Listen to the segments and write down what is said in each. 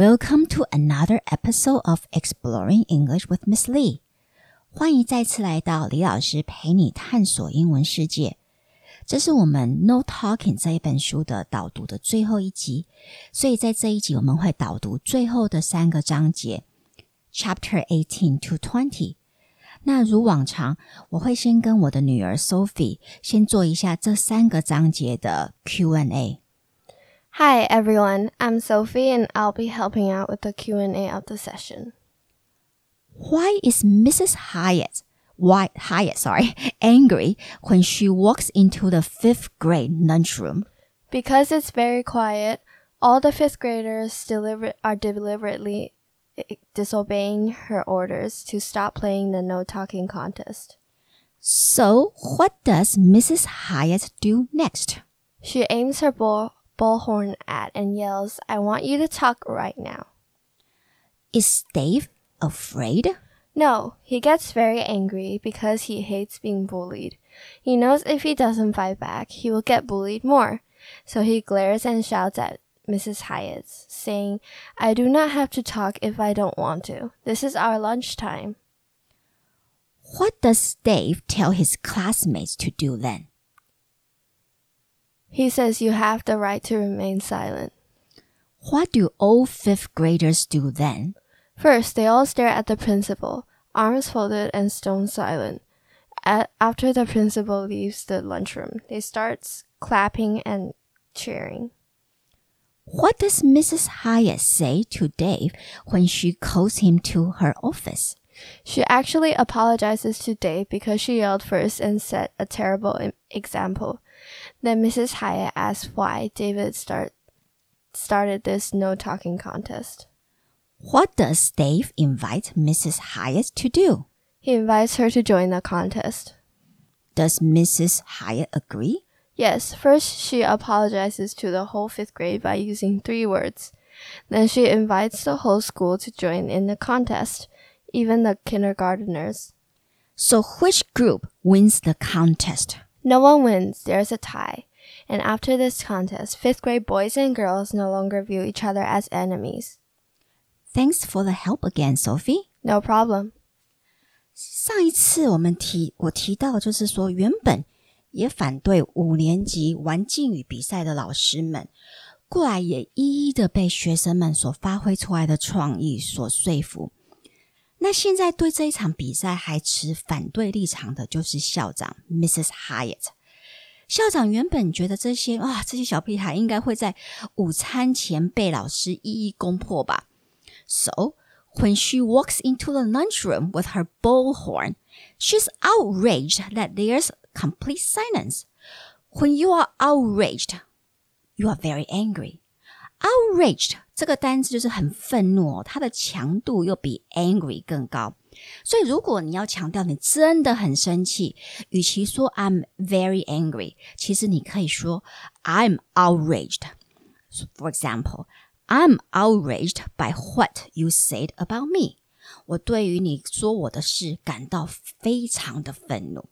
Welcome to another episode of Exploring English with Miss Lee。欢迎再次来到李老师陪你探索英文世界。这是我们 No Talking 这一本书的导读的最后一集，所以在这一集我们会导读最后的三个章节，Chapter eighteen to twenty。那如往常，我会先跟我的女儿 Sophie 先做一下这三个章节的 Q&A。Hi everyone, I'm Sophie and I'll be helping out with the Q&A of the session. Why is Mrs. Hyatt, why Hyatt, sorry, angry when she walks into the fifth grade lunchroom? Because it's very quiet, all the fifth graders deliver are deliberately eh, disobeying her orders to stop playing the no talking contest. So, what does Mrs. Hyatt do next? She aims her ball bullhorn at and yells, I want you to talk right now. Is Dave afraid? No, he gets very angry because he hates being bullied. He knows if he doesn't fight back, he will get bullied more. So he glares and shouts at Mrs. Hyatt, saying, I do not have to talk if I don't want to. This is our lunchtime. What does Dave tell his classmates to do then? He says you have the right to remain silent. What do all fifth graders do then? First, they all stare at the principal, arms folded and stone silent. At, after the principal leaves the lunchroom, they start clapping and cheering. What does Mrs. Hyatt say to Dave when she calls him to her office? She actually apologizes to Dave because she yelled first and set a terrible example. Then Mrs. Hyatt asked why David start, started this no talking contest. What does Dave invite Mrs. Hyatt to do? He invites her to join the contest. Does Mrs. Hyatt agree? Yes, first she apologizes to the whole fifth grade by using three words. Then she invites the whole school to join in the contest, even the kindergarteners. So which group wins the contest? No one wins, there's a tie. And after this contest, fifth grade boys and girls no longer view each other as enemies. Thanks for the help again, Sophie. No problem. 上一次我们提我提到，就是说原本也反对五年级玩禁语比赛的老师们，过来也一一的被学生们所发挥出来的创意所说服。那现在对这一场比赛还持反对立场的，就是校长 Mrs. Hyatt。校长原本觉得这些啊，这些小屁孩应该会在午餐前被老师一一攻破吧。So when she walks into the lunchroom with her bullhorn, she's outraged that there's complete silence. When you are outraged, you are very angry. Outraged 这个单词就是很愤怒哦，它的强度又比 angry 更高。所以如果你要强调你真的很生气，与其说 I'm very angry，其实你可以说 I'm outraged. For example, I'm outraged by what you said about me. 我对于你说我的事感到非常的愤怒。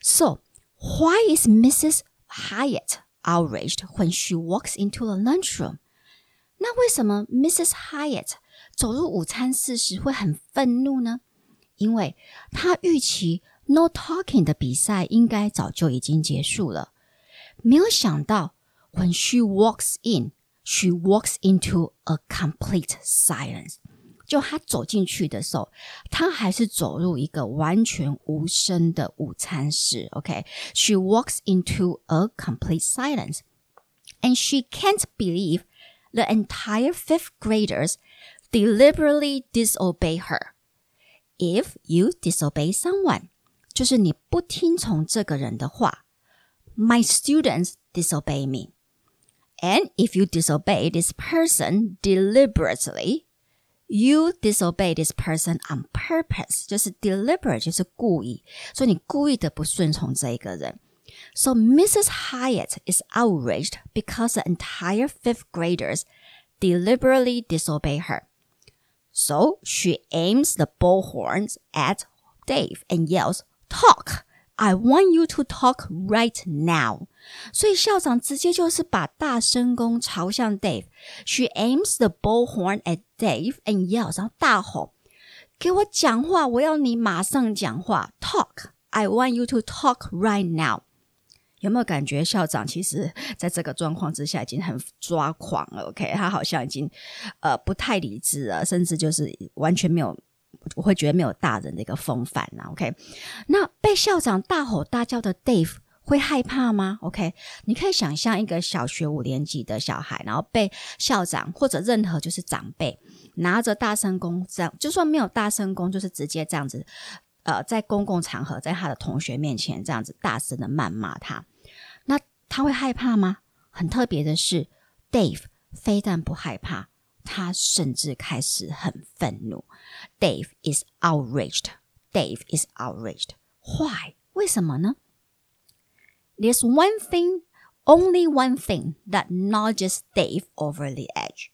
So, why is Mrs. Hyatt outraged when she walks into the lunchroom? 那为什么 Mrs. Hyatt 走入午餐室时会很愤怒呢？因为她预期 No Talking 的比赛应该早就已经结束了，没有想到 When she walks in, she walks into a complete silence。就她走进去的时候，她还是走入一个完全无声的午餐室。OK，she、okay? walks into a complete silence, and she can't believe the entire fifth graders deliberately disobey her. If you disobey someone, 就是你不听从这个人的话。My students disobey me. And if you disobey this person deliberately, you disobey this person on purpose. 就是 deliberate 就是故意，所以你故意的不顺从这一个人。 So Mrs. Hyatt is outraged because the entire fifth graders deliberately disobey her. So she aims the bullhorns at Dave and yells, Talk! I want you to talk right now。所以校长直接就是把大声公朝向 Dave。She aims the bullhorn at Dave and yells，然后大吼：“给我讲话！我要你马上讲话！Talk! I want you to talk right now。” 有没有感觉校长其实在这个状况之下已经很抓狂了？OK，他好像已经呃不太理智了，甚至就是完全没有，我会觉得没有大人的一个风范了。OK，那被校长大吼大叫的 Dave 会害怕吗？OK，你可以想象一个小学五年级的小孩，然后被校长或者任何就是长辈拿着大声公这样，就算没有大声公，就是直接这样子，呃，在公共场合，在他的同学面前这样子大声的谩骂他。他会害怕吗？很特别的是，Dave 非但不害怕，他甚至开始很愤怒。Dave is outraged. Dave is outraged. Why？为什么呢？There's one thing, only one thing that nudges Dave over the edge: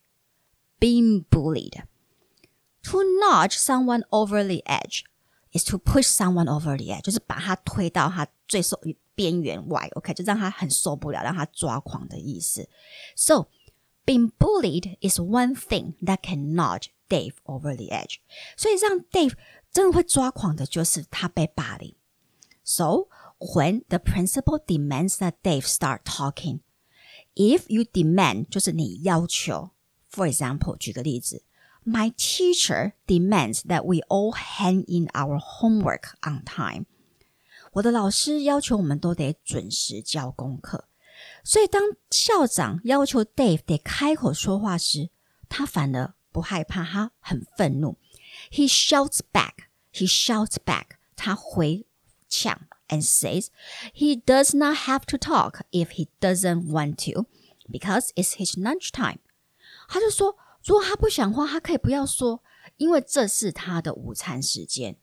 being bullied. To nudge someone over the edge is to push someone over the edge，就是把他推到他最受 边缘外，OK，就让他很受不了，让他抓狂的意思。So being bullied is one thing that can nudge Dave over the edge。所以让 Dave 真的会抓狂的就是他被霸凌。So when the principal demands that Dave start talking, if you demand 就是你要求，for example，举个例子。My teacher demands that we all hand in our homework on time. 我的老师要求我们都得准时交功课，所以当校长要求 Dave 得开口说话时，他反而不害怕，他很愤怒。He shouts back. He shouts back. 他回呛 and says he does not have to talk if he doesn't want to, because it's his lunch time. 他就说，如果他不想话，他可以不要说，因为这是他的午餐时间。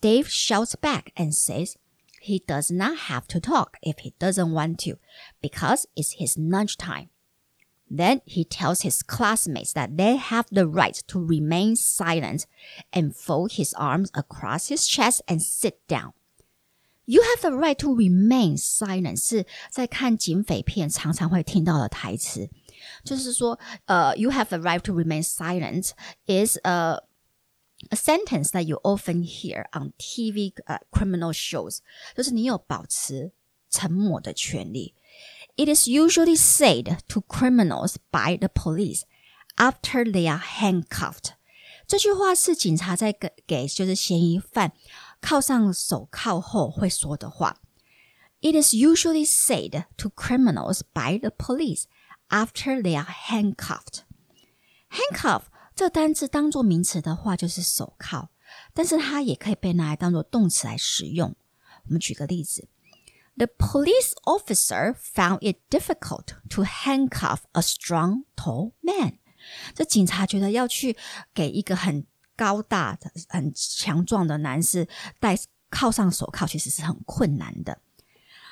Dave shouts back and says he does not have to talk if he doesn't want to, because it's his lunch time. Then he tells his classmates that they have the right to remain silent and fold his arms across his chest and sit down. You have the right to remain silent 是在看警匪片常常会听到的台词，就是说，呃、uh,，You have the right to remain silent is a a sentence that you often hear on TV uh, criminal shows，就是你有保持沉默的权利。It is usually said to criminals by the police after they are handcuffed。这句话是警察在给给就是嫌疑犯铐上手铐后会说的话。It is usually said to criminals by the police after they are handcuffed. Handcuff 这单字当做名词的话，就是手铐，但是它也可以被拿来当做动词来使用。我们举个例子：The police officer found it difficult to handcuff a strong, tall man。这警察觉得要去给一个很高大的、很强壮的男士戴铐上手铐，其实是很困难的。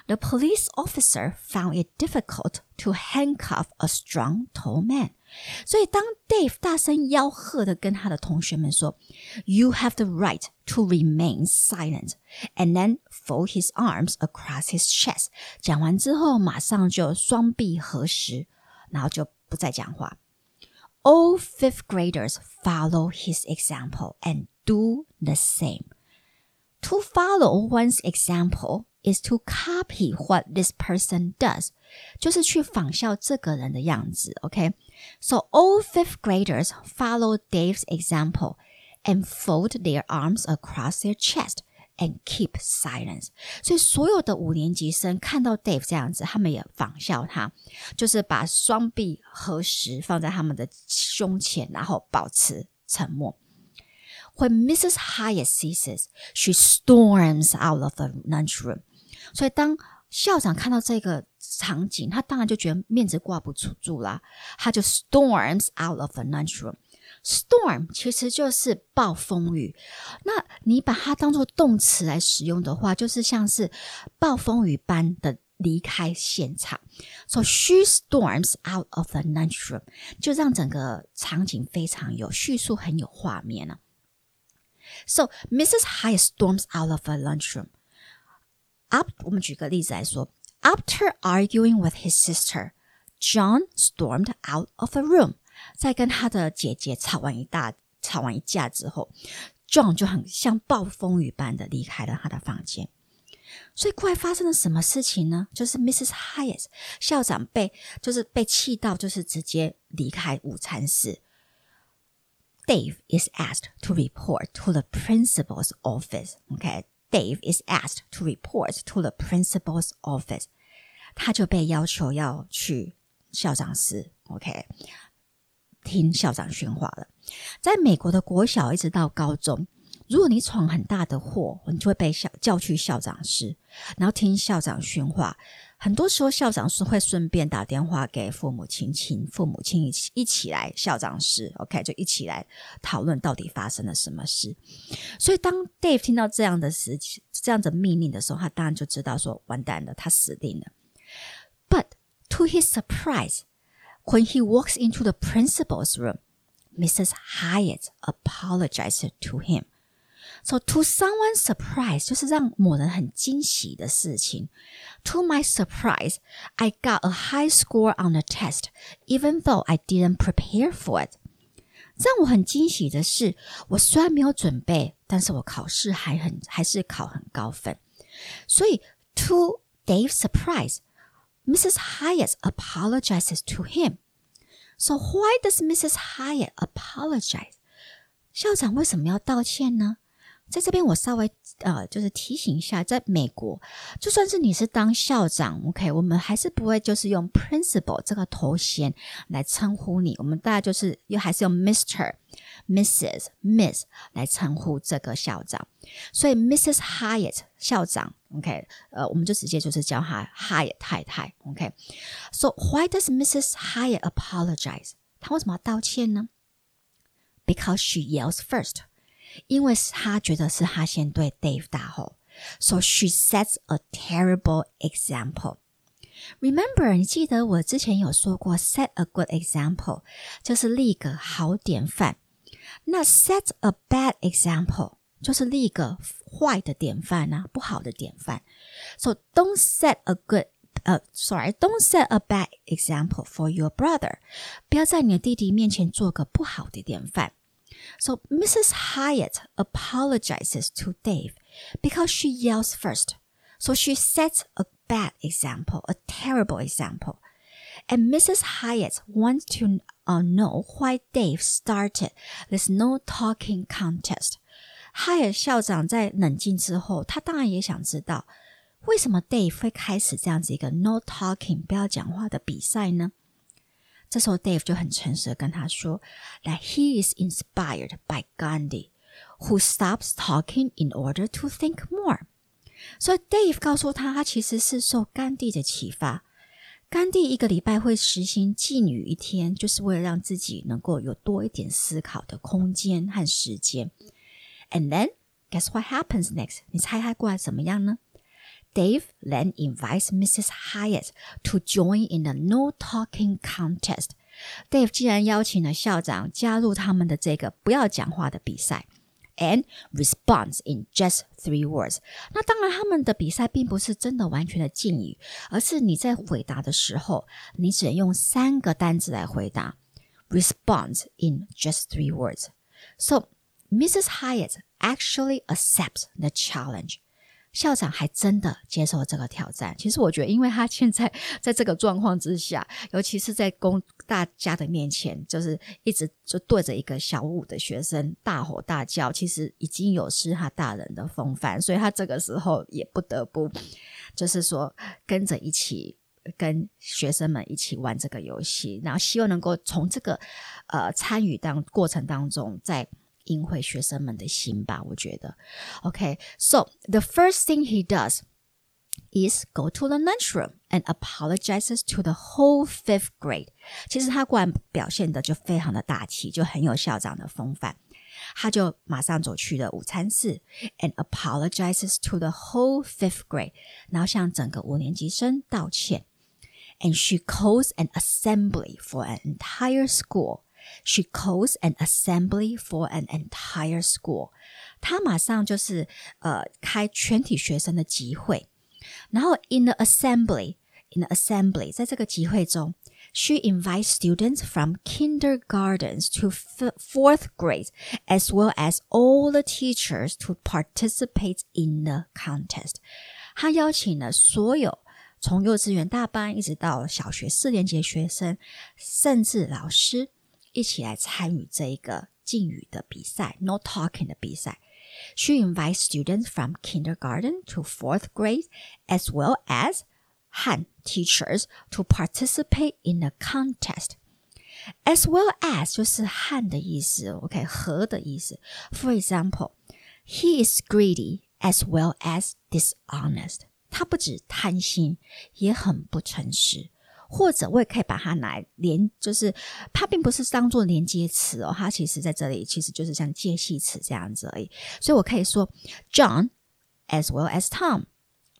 The police officer found it difficult to handcuff a strong, tall man. 所以，当 Dave 大声吆喝的跟他的同学们说：“You have the right to remain silent,” and then fold his arms across his chest。讲完之后，马上就双臂合十，然后就不再讲话。All fifth graders follow his example and do the same. To follow one's example is to copy what this person does，就是去仿效这个人的样子。OK，so all fifth graders follow Dave's example and fold their arms across their chest and keep silence. 所以所有的五年级生看到 Dave 这样子，他们也仿效他，就是把双臂合十放在他们的胸前，然后保持沉默。When Mrs. Hyatt sees this, she storms out of the lunchroom. 所以当校长看到这个场景，他当然就觉得面子挂不住住啦，他就 storms out of the lunch room。Storm 其实就是暴风雨，那你把它当做动词来使用的话，就是像是暴风雨般的离开现场。So she storms out of the lunchroom，就让整个场景非常有叙述，很有画面了、啊。So Mrs. Hyatt storms out of the lunchroom。Up，我们举个例子来说，After arguing with his sister, John stormed out of the room。在跟他的姐姐吵完一大吵完一架之后，John 就很像暴风雨般的离开了他的房间。所以，过来发生了什么事情呢？就是 Mrs. Hyatt 校长被就是被气到，就是直接离开午餐室。Dave is asked to report to the principal's office. Okay, Dave is asked to report to the principal's office. 他就被要求要去校长室。OK，听校长训话了。在美国的国小一直到高中。如果你闯很大的祸，你就会被校叫去校长室，然后听校长训话。很多时候，校长是会顺便打电话给父母亲，请父母亲一起一起来校长室，OK，就一起来讨论到底发生了什么事。所以，当 Dave 听到这样的事情、这样的命令的时候，他当然就知道说完蛋了，他死定了。But to his surprise, when he walks into the principal's room, Mrs. Hyatt apologized to him. So to someone's surprise，就是让某人很惊喜的事情。To my surprise, I got a high score on the test, even though I didn't prepare for it. 让我很惊喜的是，我虽然没有准备，但是我考试还很还是考很高分。所以，to Dave's surprise, Mrs. Hyatt apologizes to him. So why does Mrs. Hyatt apologize? 校长为什么要道歉呢？ 在这边，我稍微呃，就是提醒一下，在美国，就算是你是当校长，OK，我们还是不会就是用 principal 这个头衔来称呼你，我们大概就是又还是用 Mister、Mrs、Miss 来称呼这个校长。所以 Mrs. Hyatt 校长，OK，呃，我们就直接就是叫她 Hyatt 太太，OK。So why does Mrs. Hyatt apologize？她为什么要道歉呢？Because she yells first. 因为他觉得是他先对 Dave 大吼，so she sets a terrible example. Remember，你记得我之前有说过，set a good example 就是立个好典范。那 set a bad example 就是立个坏的典范啊，不好的典范。So don't set a good 呃、uh,，sorry，don't set a bad example for your brother。不要在你的弟弟面前做个不好的典范。 so Mrs. Hyatt apologizes to Dave because she yells first. So she sets a bad example, a terrible example. And Mrs. Hyatt wants to uh, know why Dave started this no talking contest. 海尔校长在冷静之后，他当然也想知道，为什么 Dave 会开始这样子一个 no talking 不要讲话的比赛呢？ 这时候 Dave 就很诚实的跟他说，that he is inspired by Gandhi, who stops talking in order to think more。所以 Dave 告诉他，他其实是受甘地的启发。甘地一个礼拜会实行禁语一天，就是为了让自己能够有多一点思考的空间和时间。And then guess what happens next？你猜他过来怎么样呢？Dave then invites Mrs. Hyatt to join in the no talking contest. Dave 既然邀请了校长加入他们的这个不要讲话的比赛，and response in just three words。那当然，他们的比赛并不是真的完全的禁语，而是你在回答的时候，你只能用三个单词来回答。Response in just three words. So Mrs. Hyatt actually accepts the challenge. 校长还真的接受这个挑战。其实我觉得，因为他现在 在这个状况之下，尤其是在公大家的面前，就是一直就对着一个小五的学生大吼大叫，其实已经有失他大人的风范，所以他这个时候也不得不，就是说跟着一起跟学生们一起玩这个游戏，然后希望能够从这个呃参与当过程当中，在。赢回学生们的心吧，我觉得。Okay, so the first thing he does is go to the lunchroom and apologizes to the whole fifth grade。其实他果然表现的就非常的大气，就很有校长的风范。他就马上走去了午餐室，and apologizes to the whole fifth grade，然后向整个五年级生道歉。And she calls an assembly for an entire school she calls an assembly for an entire school. 她马上就是呃开全体学生的集会。 然后 in the assembly in the assembly 在这个集会中。She invites students from kindergartens to fourth grade, as well as all the teachers to participate in the contest. 她邀请了所有从幼稚园大班一直到小学四年级的学生，甚至老师 一起来参与这一个禁语的比赛 （No Talking） 的比赛。She invites students from kindergarten to fourth grade as well as Han teachers to participate in a contest. As well as 就是汉的意思，OK 和的意思。For example, he is greedy as well as dishonest. 他不止贪心，也很不诚实。或者我也可以把它来连，就是它并不是当做连接词哦，它其实在这里其实就是像介系词这样子而已。所以我可以说，John as well as Tom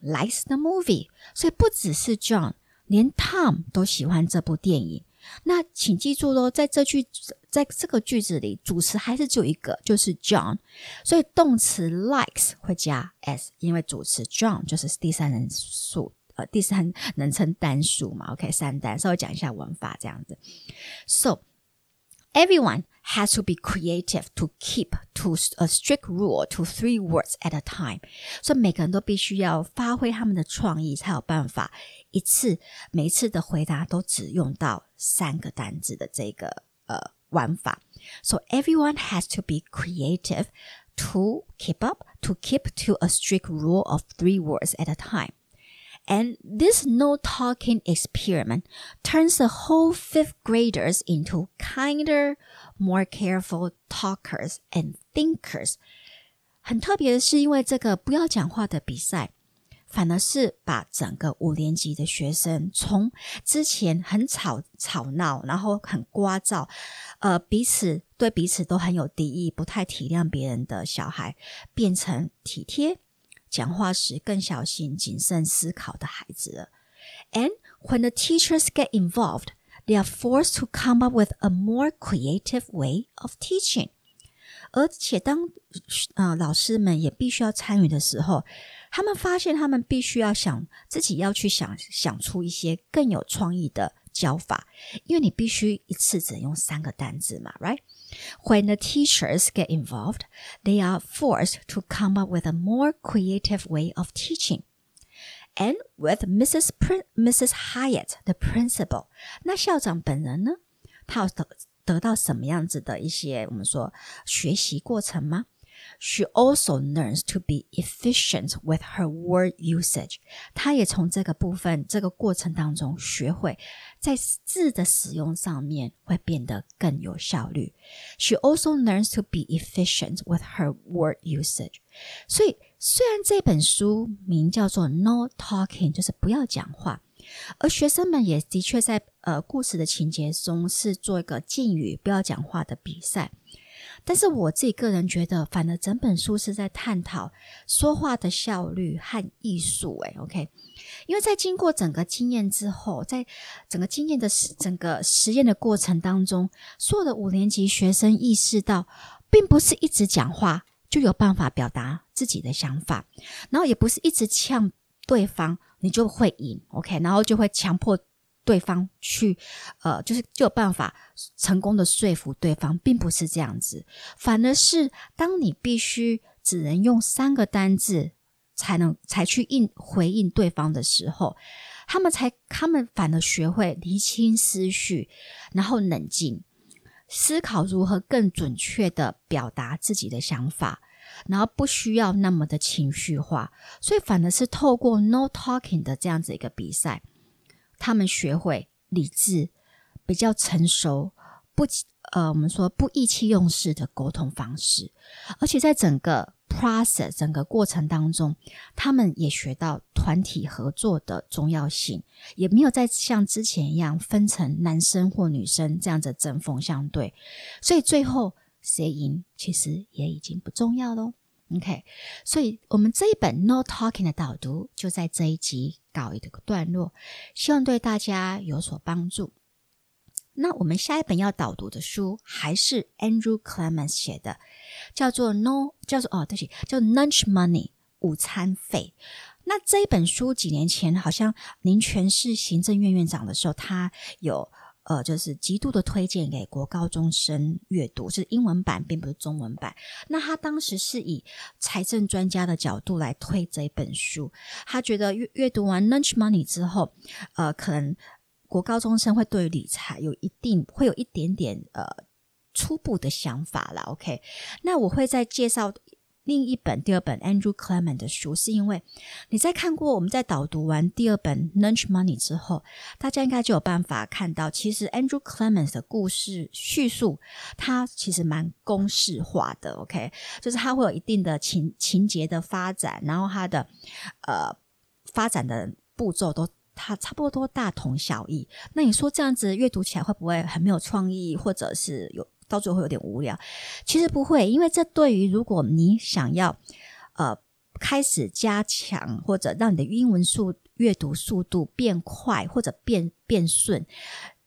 likes the movie。所以不只是 John，连 Tom 都喜欢这部电影。那请记住喽，在这句在这个句子里，主词还是只有一个，就是 John。所以动词 likes 会加 s，因为主词 John 就是第三人数。呃，第三人称单数嘛，OK，三单，稍微讲一下文法这样子。So everyone has to be creative to keep to a strict rule to three words at a time。所以每个人都必须要发挥他们的创意，才有办法一次每一次的回答都只用到三个单字的这个呃玩法。So everyone has to be creative to keep up to keep to a strict rule of three words at a time. And this no talking experiment turns the whole fifth graders into kinder, more careful talkers and thinkers. 很特别的是，因为这个不要讲话的比赛，反而是把整个五年级的学生从之前很吵吵闹，然后很聒噪，呃，彼此对彼此都很有敌意，不太体谅别人的小孩，变成体贴。 讲话时更小心谨慎思考的孩子了。And when the teachers get involved, they are forced to come up with a more creative way of teaching. 而且当呃老师们也必须要参与的时候，他们发现他们必须要想自己要去想想出一些更有创意的教法，因为你必须一次只能用三个单字嘛，right？，right？when the teachers get involved, they are forced to come up with a more creative way of teaching. And with Mrs. Prin Mrs. Hyatt, the principal，那校长本人呢，他有得得到什么样子的一些我们说学习过程吗 ？she also learns to be efficient with her word usage. 她也从这个部分、这个过程当中学会在字的使用上面会变得更有效率。She also learns to be efficient with her word usage. 所以，虽然这本书名叫做 “No Talking”，就是不要讲话，而学生们也的确在呃故事的情节中是做一个敬语不要讲话的比赛。但是我自己个人觉得，反而整本书是在探讨说话的效率和艺术。诶 o k 因为在经过整个经验之后，在整个经验的实整个实验的过程当中，所有的五年级学生意识到，并不是一直讲话就有办法表达自己的想法，然后也不是一直呛对方你就会赢。OK，然后就会强迫。对方去，呃，就是就有办法成功的说服对方，并不是这样子，反而是当你必须只能用三个单字才能才去应回应对方的时候，他们才他们反而学会厘清思绪，然后冷静思考如何更准确的表达自己的想法，然后不需要那么的情绪化，所以反而是透过 no talking 的这样子一个比赛。他们学会理智、比较成熟、不呃，我们说不意气用事的沟通方式，而且在整个 process 整个过程当中，他们也学到团体合作的重要性，也没有再像之前一样分成男生或女生这样子针锋相对，所以最后谁赢其实也已经不重要喽。OK，所以我们这一本 No Talking 的导读就在这一集告一个段落，希望对大家有所帮助。那我们下一本要导读的书还是 Andrew Clements 写的，叫做 No，叫做哦，对不起，叫 Lunch Money 午餐费。那这一本书几年前好像您全市行政院院长的时候，他有。呃，就是极度的推荐给国高中生阅读，是英文版，并不是中文版。那他当时是以财政专家的角度来推这一本书，他觉得阅阅读完《Lunch Money》之后，呃，可能国高中生会对理财有一定会有一点点呃初步的想法了。OK，那我会再介绍。另一本、第二本 Andrew Clement 的书，是因为你在看过我们在导读完第二本 Lunch Money 之后，大家应该就有办法看到，其实 Andrew Clement 的故事叙述，它其实蛮公式化的。OK，就是它会有一定的情情节的发展，然后它的呃发展的步骤都它差不多大同小异。那你说这样子阅读起来会不会很没有创意，或者是有？到最后会有点无聊，其实不会，因为这对于如果你想要呃开始加强或者让你的英文速阅读速度变快或者变变顺，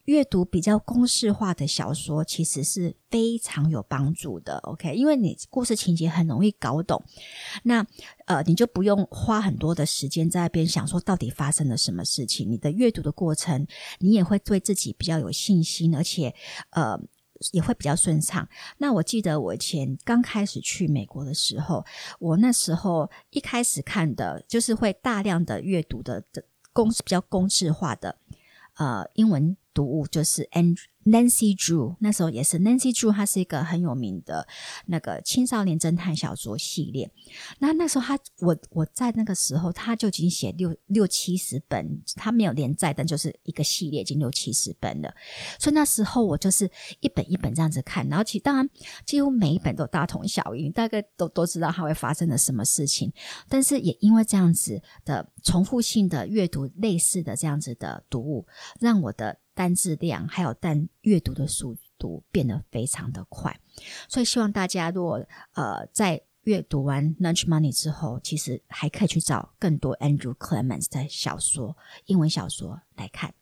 阅读比较公式化的小说其实是非常有帮助的。OK，因为你故事情节很容易搞懂，那呃你就不用花很多的时间在那边想说到底发生了什么事情。你的阅读的过程，你也会对自己比较有信心，而且呃。也会比较顺畅。那我记得我以前刚开始去美国的时候，我那时候一开始看的就是会大量的阅读的的公比较公式化的呃英文读物，就是 And。Nancy Drew 那时候也是 Nancy Drew，她是一个很有名的那个青少年侦探小说系列。那那时候他我我在那个时候他就已经写六六七十本，他没有连载，但就是一个系列已经六七十本了。所以那时候我就是一本一本这样子看，然后其当然几乎每一本都大同小异，大概都都知道它会发生了什么事情。但是也因为这样子的重复性的阅读类似的这样子的读物，让我的。单字量还有单阅读的速度变得非常的快，所以希望大家如果呃在阅读完《Lunch Money》之后，其实还可以去找更多 Andrew Clements 的小说、英文小说来看。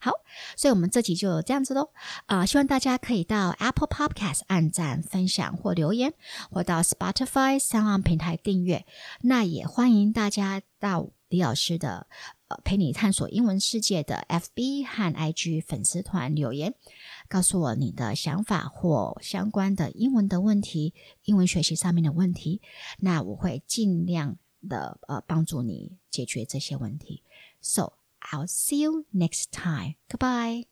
好，所以我们这集就这样子喽。啊，希望大家可以到 Apple Podcast 按赞、分享或留言，或到 Spotify 三岸平台订阅。那也欢迎大家到李老师的呃。陪你探索英文世界的 FB 和 IG 粉丝团留言，告诉我你的想法或相关的英文的问题、英文学习上面的问题，那我会尽量的呃帮助你解决这些问题。So I'll see you next time. Goodbye.